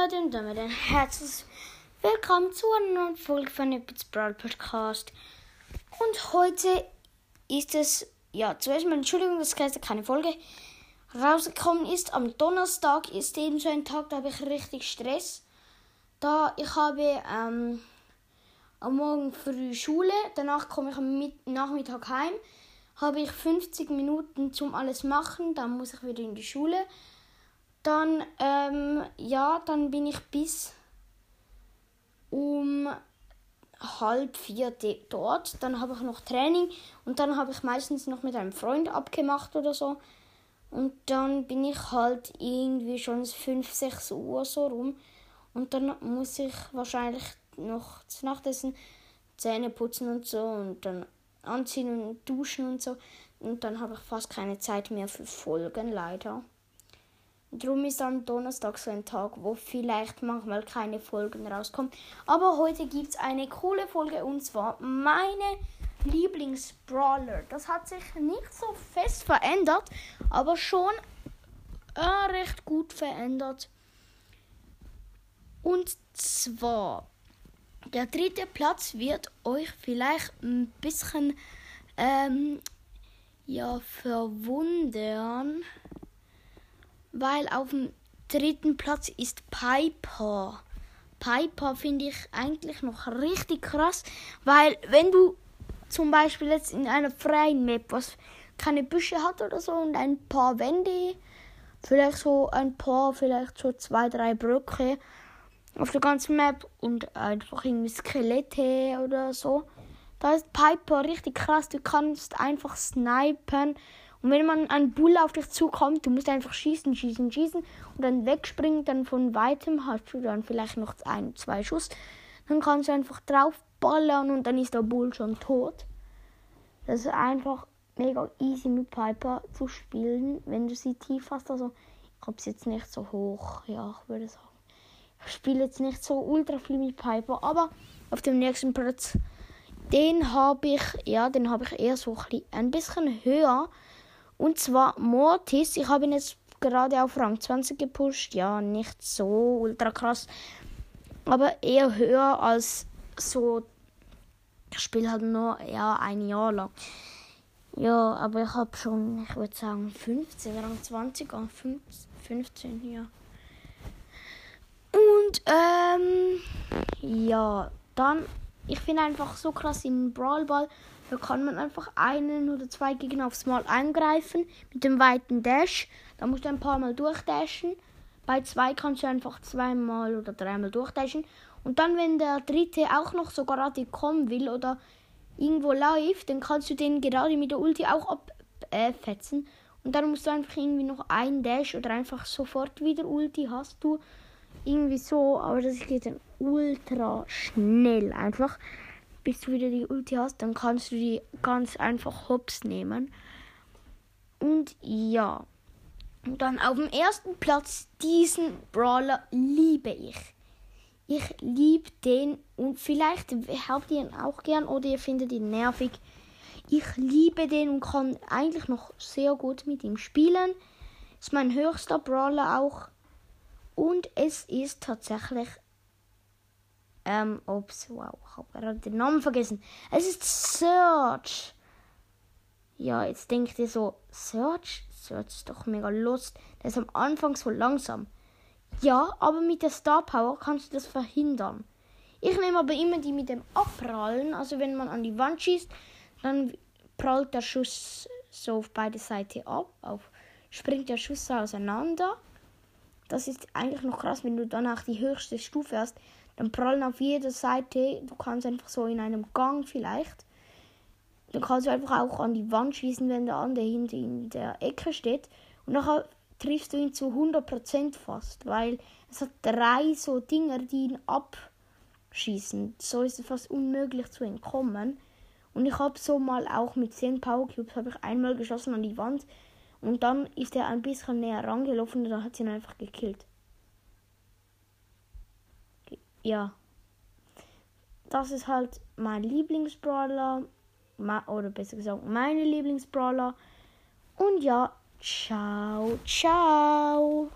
Leute und damit ein herzliches Willkommen zu einer neuen Folge von Epics Brawl Podcast. Und heute ist es, ja, zuerst mal Entschuldigung, dass gestern keine Folge rausgekommen ist. Am Donnerstag ist eben so ein Tag, da habe ich richtig Stress. Da ich habe ähm, am Morgen früh Schule, danach komme ich am Nachmittag heim, habe ich 50 Minuten zum alles machen, dann muss ich wieder in die Schule. Dann, ähm, ja, dann bin ich bis um halb vier dort. Dann habe ich noch Training und dann habe ich meistens noch mit einem Freund abgemacht oder so. Und dann bin ich halt irgendwie schon 5, 6 Uhr so rum. Und dann muss ich wahrscheinlich noch zu Nacht essen, Zähne putzen und so und dann anziehen und duschen und so. Und dann habe ich fast keine Zeit mehr für Folgen, leider. Drum ist am Donnerstag so ein Tag, wo vielleicht manchmal keine Folgen rauskommen. Aber heute gibt es eine coole Folge und zwar meine Lieblingsbrawler. Das hat sich nicht so fest verändert, aber schon äh, recht gut verändert. Und zwar, der dritte Platz wird euch vielleicht ein bisschen ähm, ja, verwundern weil auf dem dritten Platz ist Piper. Piper finde ich eigentlich noch richtig krass, weil wenn du zum Beispiel jetzt in einer freien Map, was keine Büsche hat oder so und ein paar Wände, vielleicht so ein paar, vielleicht so zwei, drei Brücke auf der ganzen Map und einfach irgendwie Skelette oder so. Da ist Piper richtig krass. Du kannst einfach snipen und wenn man ein Bull auf dich zukommt, du musst einfach schießen, schießen, schießen und dann wegspringen, dann von weitem hast du dann vielleicht noch ein, zwei Schuss. Dann kannst du einfach drauf ballern und dann ist der Bull schon tot. Das ist einfach mega easy mit Piper zu spielen, wenn du sie tief hast. Also ich habe sie jetzt nicht so hoch, ja, ich würde sagen. Ich spiele jetzt nicht so ultra viel mit Piper, aber auf dem nächsten Platz, den habe ich, ja, den habe ich eher so ein bisschen höher und zwar Mortis. Ich habe ihn jetzt gerade auf Rang 20 gepusht. Ja, nicht so ultra krass. Aber eher höher als so. Ich spiele halt nur ja, ein Jahr lang. Ja, aber ich habe schon, ich würde sagen, 15, Rang 20, 15, ja. Und, ähm, ja, dann, ich finde einfach so krass in Brawl Ball da kann man einfach einen oder zwei Gegner aufs Mal angreifen mit dem weiten Dash. Da musst du ein paar Mal durchdashen. Bei zwei kannst du einfach zweimal oder dreimal durchdashen. Und dann, wenn der dritte auch noch so gerade kommen will oder irgendwo läuft, dann kannst du den gerade mit der Ulti auch abfetzen. Äh, und dann musst du einfach irgendwie noch einen Dash oder einfach sofort wieder Ulti hast du. Irgendwie so, aber das geht dann ultra schnell einfach bis du wieder die Ulti hast, dann kannst du die ganz einfach hops nehmen. Und ja. Und dann auf dem ersten Platz diesen Brawler liebe ich. Ich liebe den und vielleicht habt ihr ihn auch gern oder ihr findet ihn nervig. Ich liebe den und kann eigentlich noch sehr gut mit ihm spielen. Ist mein höchster Brawler auch. Und es ist tatsächlich ähm, ups, wow, ich habe gerade den Namen vergessen. Es ist Search. Ja, jetzt denkt ihr so, Search? Search ist doch mega lust. Der ist am Anfang so langsam. Ja, aber mit der Star Power kannst du das verhindern. Ich nehme aber immer die mit dem Abprallen. Also wenn man an die Wand schießt, dann prallt der Schuss so auf beide Seiten ab. Auf, springt der Schuss auseinander. Das ist eigentlich noch krass, wenn du danach die höchste Stufe hast dann prallen auf jeder Seite. Du kannst einfach so in einem Gang vielleicht. Dann kannst du einfach auch an die Wand schießen, wenn der andere hinter in der Ecke steht. Und nachher triffst du ihn zu 100% fast, weil es hat drei so Dinger, die ihn abschießen. So ist es fast unmöglich zu entkommen. Und ich habe so mal auch mit 10 Power Cubes habe ich einmal geschossen an die Wand und dann ist er ein bisschen näher rangelaufen und dann hat sie ihn einfach gekillt ja, das ist halt mein Lieblingsbrawler. Oder besser gesagt, meine Lieblingsbrawler. Und ja, ciao, ciao.